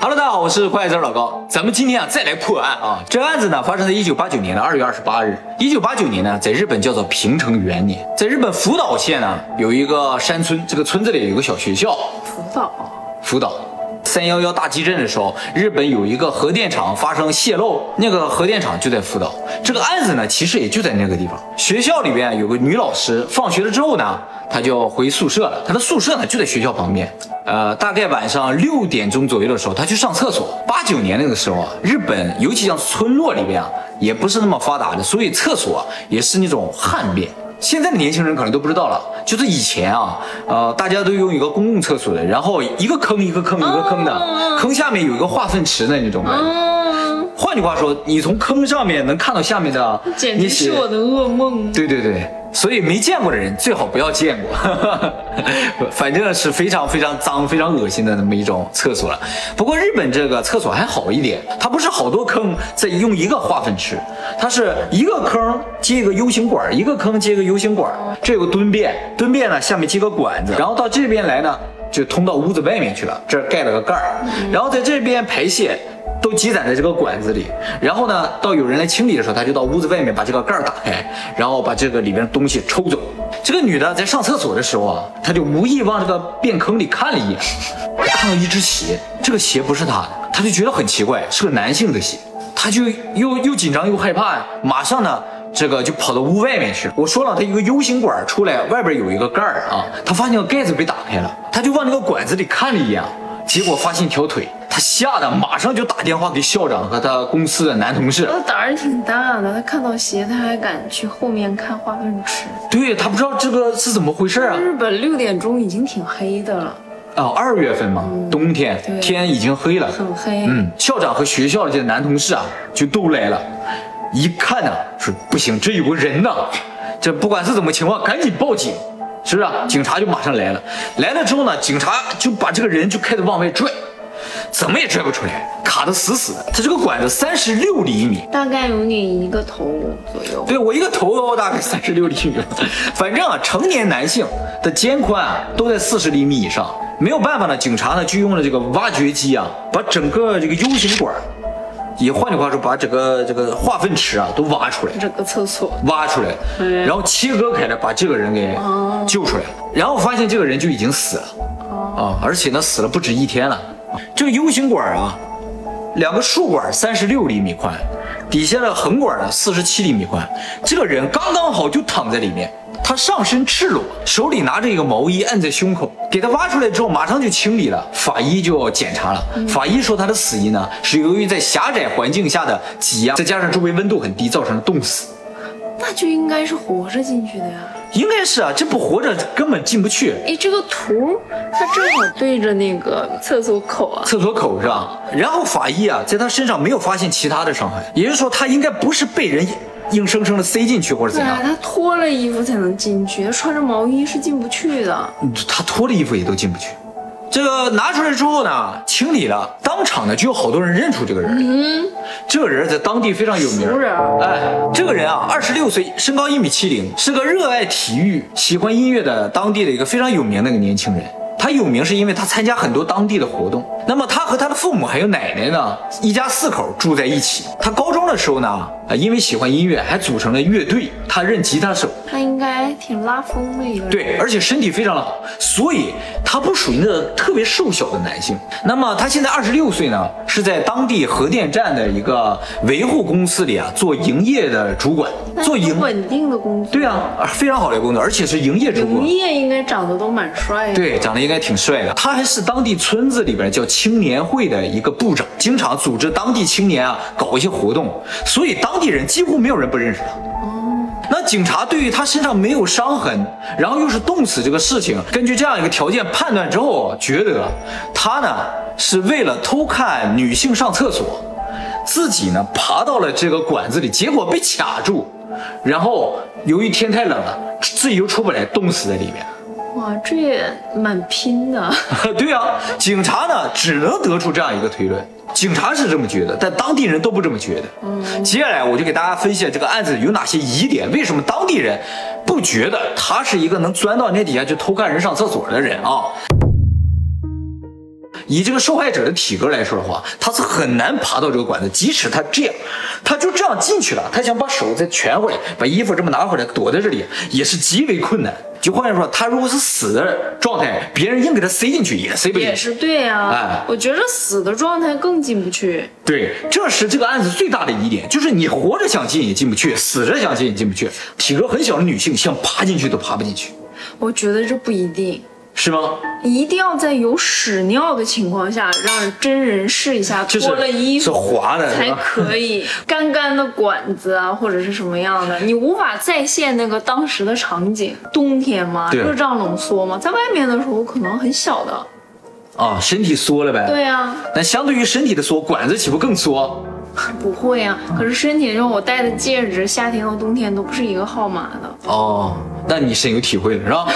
Hello，大家好，我是快字老高。咱们今天啊再来破案啊！这个案子呢发生在一九八九年的二月二十八日。一九八九年呢，在日本叫做平成元年，在日本福岛县呢有一个山村，这个村子里有个小学校。福岛，福岛。三幺幺大地震的时候，日本有一个核电厂发生泄漏，那个核电厂就在福岛。这个案子呢，其实也就在那个地方。学校里边有个女老师，放学了之后呢，她就回宿舍了。他的宿舍呢就在学校旁边。呃，大概晚上六点钟左右的时候，他去上厕所。八九年那个时候啊，日本尤其像村落里边啊，也不是那么发达的，所以厕所也是那种旱便。现在的年轻人可能都不知道了，就是以前啊，呃，大家都用一个公共厕所的，然后一个坑一个坑一个坑的，坑下面有一个化粪池的那种。嗯，换句话说，你从坑上面能看到下面的，简直是我的噩梦。对对对。所以没见过的人最好不要见过，反正是非常非常脏、非常恶心的那么一种厕所了。不过日本这个厕所还好一点，它不是好多坑在用一个化粪池，它是一个坑接一个 U 型管，一个坑接一个 U 型管，这有个蹲便，蹲便呢下面接个管子，然后到这边来呢就通到屋子外面去了，这儿盖了个盖儿，然后在这边排泄。都积攒在这个管子里，然后呢，到有人来清理的时候，他就到屋子外面把这个盖儿打开，然后把这个里边的东西抽走。这个女的在上厕所的时候啊，她就无意往这个便坑里看了一眼，看到一只鞋，这个鞋不是她的，她就觉得很奇怪，是个男性的鞋，她就又又紧张又害怕呀，马上呢，这个就跑到屋外面去了。我说了，它一个 U 型管出来，外边有一个盖儿啊，她发现盖子被打开了，她就往那个管子里看了一眼，结果发现一条腿。他吓得马上就打电话给校长和他公司的男同事。他胆儿挺大的，他看到鞋他还敢去后面看化粪池。对他不知道这个是怎么回事啊。日本六点钟已经挺黑的了。哦，二月份嘛，冬天天已经黑了，很黑。嗯，校长和学校的这男同事啊就都来了，一看呢说不行，这有个人呢，这不管是怎么情况，赶紧报警，是不是？警察就马上来了，来了之后呢，警察就把这个人就开始往外拽。怎么也拽不出来，卡得死死的。它这个管子三十六厘米，大概有你一个头左右。对我一个头大概三十六厘米。反正啊，成年男性的肩宽啊都在四十厘米以上。没有办法呢，警察呢就用了这个挖掘机啊，把整个这个 U 型管，也换句话说，把整个这个化粪池啊都挖出来，整个厕所挖出来，然后切割开来，把这个人给救出来了。然后发现这个人就已经死了，啊，而且呢死了不止一天了。这个 U 型管啊，两个竖管三十六厘米宽，底下的横管呢四十七厘米宽。这个人刚刚好就躺在里面，他上身赤裸，手里拿着一个毛衣按在胸口。给他挖出来之后，马上就清理了。法医就要检查了，法医说他的死因呢是由于在狭窄环境下的挤压，再加上周围温度很低，造成了冻死。那就应该是活着进去的呀。应该是啊，这不活着根本进不去。哎，这个图它正好对着那个厕所口啊，厕所口是吧？然后法医啊，在他身上没有发现其他的伤害，也就是说他应该不是被人硬生生的塞进去或者怎样。他脱了衣服才能进去，他穿着毛衣是进不去的。他脱了衣服也都进不去。这个拿出来之后呢，清理了，当场呢就有好多人认出这个人。嗯，这个人在当地非常有名。哎，这个人啊，二十六岁，身高一米七零，是个热爱体育、喜欢音乐的当地的一个非常有名的一个年轻人。他有名是因为他参加很多当地的活动。那么他和他的父母还有奶奶呢，一家四口住在一起。他高中的时候呢，啊，因为喜欢音乐，还组成了乐队。他任吉他手。他应该挺拉风的一个。对，而且身体非常的好，所以他不属于那特别瘦小的男性。那么他现在二十六岁呢，是在当地核电站的一个维护公司里啊做营业的主管，做营稳定的工作。对啊，非常好的工作，而且是营业主管。营业应该长得都蛮帅的。对，长得应该挺帅的。他还是当地村子里边叫青年会的一个部长，经常组织当地青年啊搞一些活动，所以当地人几乎没有人不认识他。那警察对于他身上没有伤痕，然后又是冻死这个事情，根据这样一个条件判断之后，觉得他呢是为了偷看女性上厕所，自己呢爬到了这个管子里，结果被卡住，然后由于天太冷了，自己又出不来，冻死在里面。哇，这也蛮拼的。对啊，警察呢只能得出这样一个推论。警察是这么觉得，但当地人都不这么觉得。嗯，接下来我就给大家分析这个案子有哪些疑点，为什么当地人不觉得他是一个能钻到那底下去偷看人上厕所的人啊？以这个受害者的体格来说的话，他是很难爬到这个管子。即使他这样，他就这样进去了，他想把手再蜷回来，把衣服这么拿回来，躲在这里也是极为困难。就换句话说，他如果是死的状态，别人硬给他塞进去也塞不进去。也是对啊，哎我觉得死的状态更进不去。对，这是这个案子最大的疑点，就是你活着想进也进不去，死着想进也进不去。体格很小的女性想爬进去都爬不进去，我觉得这不一定，是吗？一定要在有屎尿的情况下，让真人试一下，脱了衣是服滑的，才？可以。干干的管子啊，或者是什么样的，你无法再现那个当时的场景。冬天嘛，热胀冷缩嘛，在外面的时候可能很小的。啊，身体缩了呗。。对啊，那相对于身体的缩，管子岂不更缩？不会啊。可是身体上我戴的戒指，夏天和冬天都不是一个号码的。哦，那你深有体会了是吧？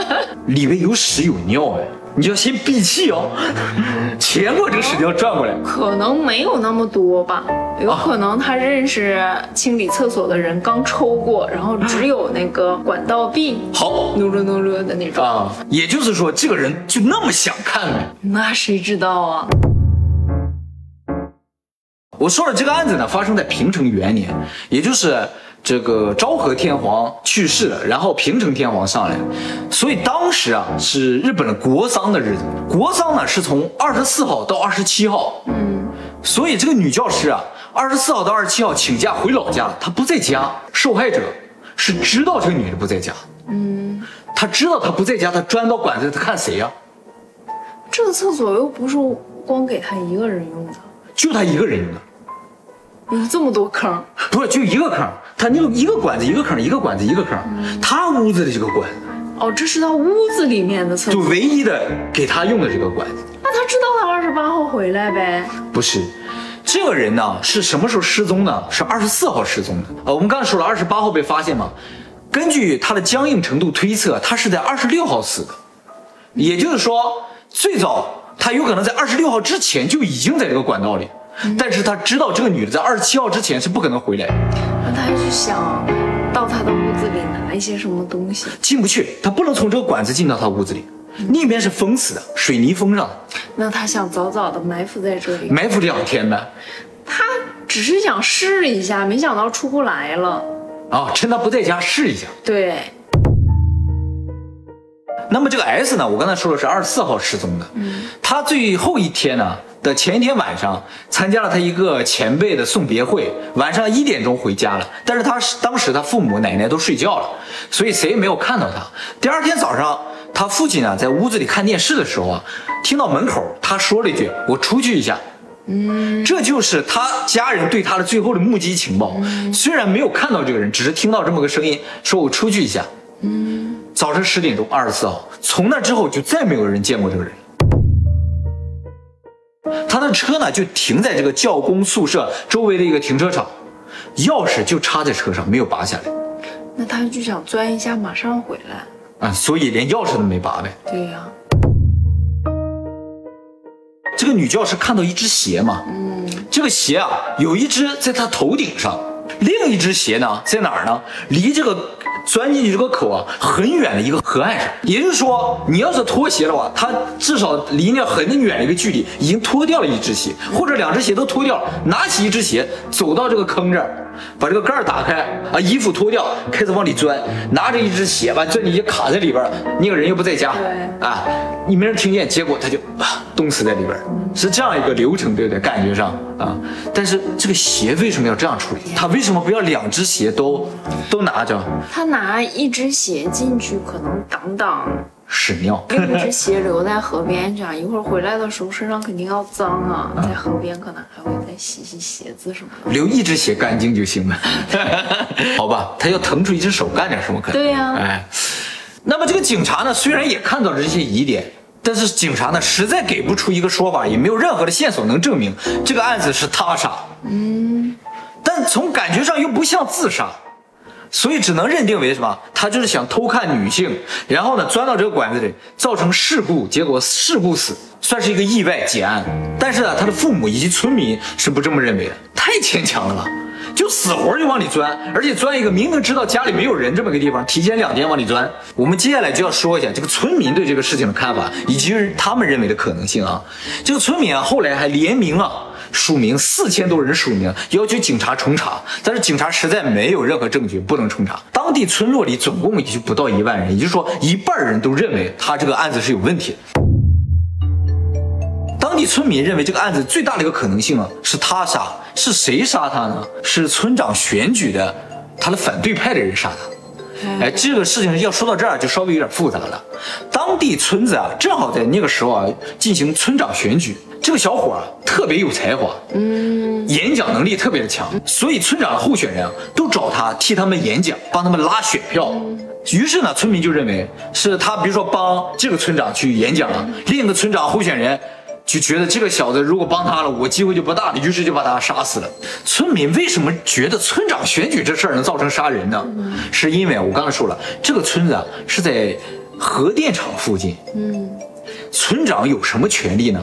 里面有屎有尿哎，你就要先闭气哦，前过这个屎尿转过来。可能没有那么多吧，有可能他认识清理厕所的人刚抽过，然后只有那个管道壁好噜噜噜噜的那种，啊，也就是说，这个人就那么想看呗。那谁知道啊？我说的这个案子呢，发生在平成元年，也就是这个昭和天皇去世了，然后平成天皇上来，所以当时啊是日本的国丧的日子。国丧呢是从二十四号到二十七号，嗯，所以这个女教师啊，二十四号到二十七号请假回老家了，她不在家。受害者是知道这个女的不在家，嗯，她知道她不在家，她钻到管子里，她看谁呀、这个厕所又不是光给他一个人用的，就她一个人用的。有这么多坑，不是就一个坑，他那个一个管子一个坑，一个管子一个坑，他屋子的这个管子哦，这是他屋子里面的厕所，就唯一的给他用的这个管子，那他知道他二十八号回来呗？不是。这个人呢是什么时候失踪的？是二十四号失踪的。呃，我们刚才说了，二十八号被发现嘛，根据他的僵硬程度推测，他是在二十六号死的，也就是说，最早他有可能在二十六号之前就已经在这个管道里，但是他知道这个女的在二十七号之前是不可能回来的。那他就想到他的屋子里拿一些什么东西，进不去，他不能从这个管子进到他屋子里，那边是封死的，水泥封上的，那他想早早的埋伏在这里，埋伏两天呢。他只是想试一下，没想到出不来了。啊，趁他不在家试一下。对，那么这个 S 呢，我刚才说的是二十四号失踪的，他最后一天呢的前一天晚上参加了他一个前辈的送别会，晚上一点钟回家了，但是他是当时他父母奶奶都睡觉了，所以谁也没有看到他。第二天早上，他父亲呢在屋子里看电视的时候啊，听到门口他说了一句：“我出去一下。”嗯，这就是他家人对他的最后的目击情报。虽然没有看到这个人，只是听到这么个声音，说我出去一下。早晨十点钟，二十四号，从那之后就再没有人见过这个人。他的车呢就停在这个教工宿舍周围的一个停车场，钥匙就插在车上，没有拔下来那他就想钻一下，马上回来。啊，所以连钥匙都没拔呗。对呀、这个女教师看到一只鞋嘛，嗯，这个鞋啊有一只在她头顶上，另一只鞋呢在哪儿呢？离这个钻进去这个口啊很远的一个河岸上。也就是说，你要是脱鞋的话，它至少离那很远的一个距离已经脱掉了一只鞋，或者两只鞋都脱掉了，拿起一只鞋走到这个坑这儿，把这个盖儿打开啊，衣服脱掉，开始往里钻，拿着一只鞋吧钻进去卡在里边儿，那个人又不在家，对啊，你没人听见，结果他就啊冻死在里边儿，是这样一个流程，对不对？感觉上啊，但是这个鞋为什么要这样处理？他为什么不要两只鞋都都拿着？他拿一只鞋进去，可能挡挡，屎尿。另一只鞋留在河边，这样一会儿回来的时候身上肯定要脏啊，在河边可能还会再洗洗鞋子什么的。留一只鞋干净就行了，好吧？他要腾出一只手干点什么可能？对呀哎，那么这个警察呢，虽然也看到了这些疑点，但是警察呢实在给不出一个说法，也没有任何的线索能证明这个案子是他杀。嗯，但从感觉上又不像自杀。所以只能认定为什么？他就是想偷看女性，然后呢钻到这个管子里，造成事故，结果事故死，算是一个意外结案。但是呢，他的父母以及村民是不这么认为的，太牵强了吧？就死活就往里钻，而且钻一个明明知道家里没有人这么个地方，提前两天往里钻。我们接下来就要说一下这个村民对这个事情的看法，以及他们认为的可能性啊。这个村民啊，后来还联名啊。署名四千多人署名，要求警察重查，但是警察实在没有任何证据，不能重查。当地村落里总共也就不到一万人，也就是说一半人都认为他这个案子是有问题。村民认为这个案子最大的一个可能性啊，是他杀，是谁杀他呢？是村长选举的他的反对派的人杀他。哎，这个事情要说到这儿就稍微有点复杂了。当地村子啊，正好在那个时候啊进行村长选举。这个小伙啊特别有才华，嗯，演讲能力特别的强，所以村长的候选人啊都找他替他们演讲，帮他们拉选票。于是呢，村民就认为是他，比如说帮这个村长去演讲了，另一个村长候选人就觉得这个小子如果帮他了，我机会就不大了，于是就把他杀死了。村民为什么觉得村长选举这事儿能造成杀人呢？是因为我刚才说了，这个村子啊是在核电厂附近，嗯，村长有什么权利呢？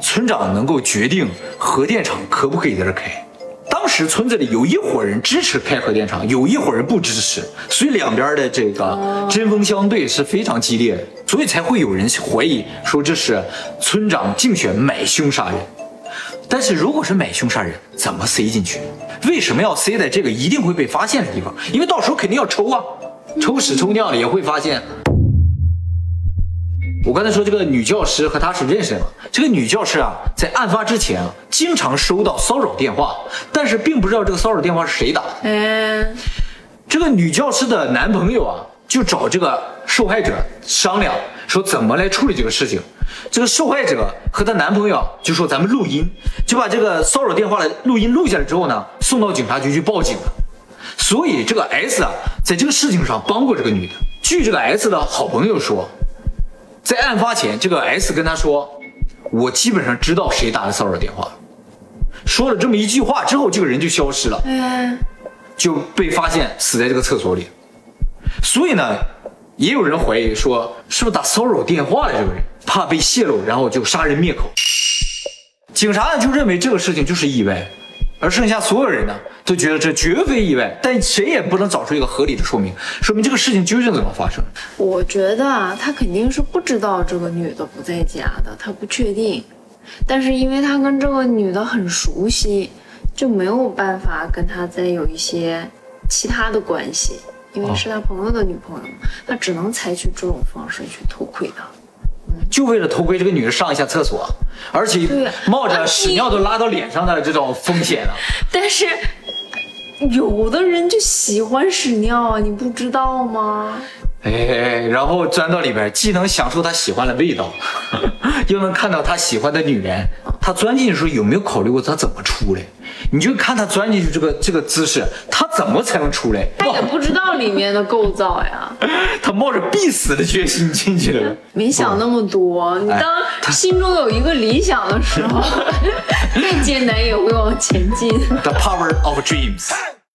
村长能够决定核电厂可不可以在这开。当时村子里有一伙人支持开核电厂，有一伙人不支持，所以两边的这个针锋相对是非常激烈的，所以才会有人怀疑说这是村长竞选买凶杀人。但是如果是买凶杀人，怎么塞进去？为什么要塞在这个一定会被发现的地方？因为到时候肯定要抽啊，抽屎抽尿的也会发现。我刚才说这个女教师和他是认识的。这个女教师啊，在案发之前啊，经常收到骚扰电话，但是并不知道这个骚扰电话是谁打的。嗯，这个女教师的男朋友啊，就找这个受害者商量，说怎么来处理这个事情。这个受害者和她男朋友就说咱们录音，就把这个骚扰电话的录音录下来之后呢，送到警察局去报警了。所以这个 S 啊，在这个事情上帮过这个女的。据这个 S 的好朋友说。在案发前，这个 S 跟他说：“我基本上知道谁打的骚扰电话。”说了这么一句话之后，这个人就消失了，就被发现死在这个厕所里。所以呢，也有人怀疑说，是不是打骚扰电话的这个人怕被泄露，然后就杀人灭口？警察呢就认为这个事情就是意外。而剩下所有人呢，都觉得这绝非意外，但谁也不能找出一个合理的说明，说明这个事情究竟怎么发生。我觉得啊，他肯定是不知道这个女的不在家的，他不确定。但是因为他跟这个女的很熟悉，就没有办法跟他再有一些其他的关系，因为是他朋友的女朋友，他只能采取这种方式去偷窥她。就为了偷窥这个女人上一下厕所，而且冒着屎尿都拉到脸上的这种风险啊！但是有的人就喜欢屎尿啊，你不知道吗？哎，然后钻到里边，既能享受他喜欢的味道，又能看到他喜欢的女人。他钻进去的时候有没有考虑过他怎么出来？你就看他钻进去这个这个姿势，他怎么才能出来？他也不知道里面的构造呀。他冒着必死的决心进去了，没想那么多。你当心中有一个理想的时候，再艰难也会往前进。The power of dreams。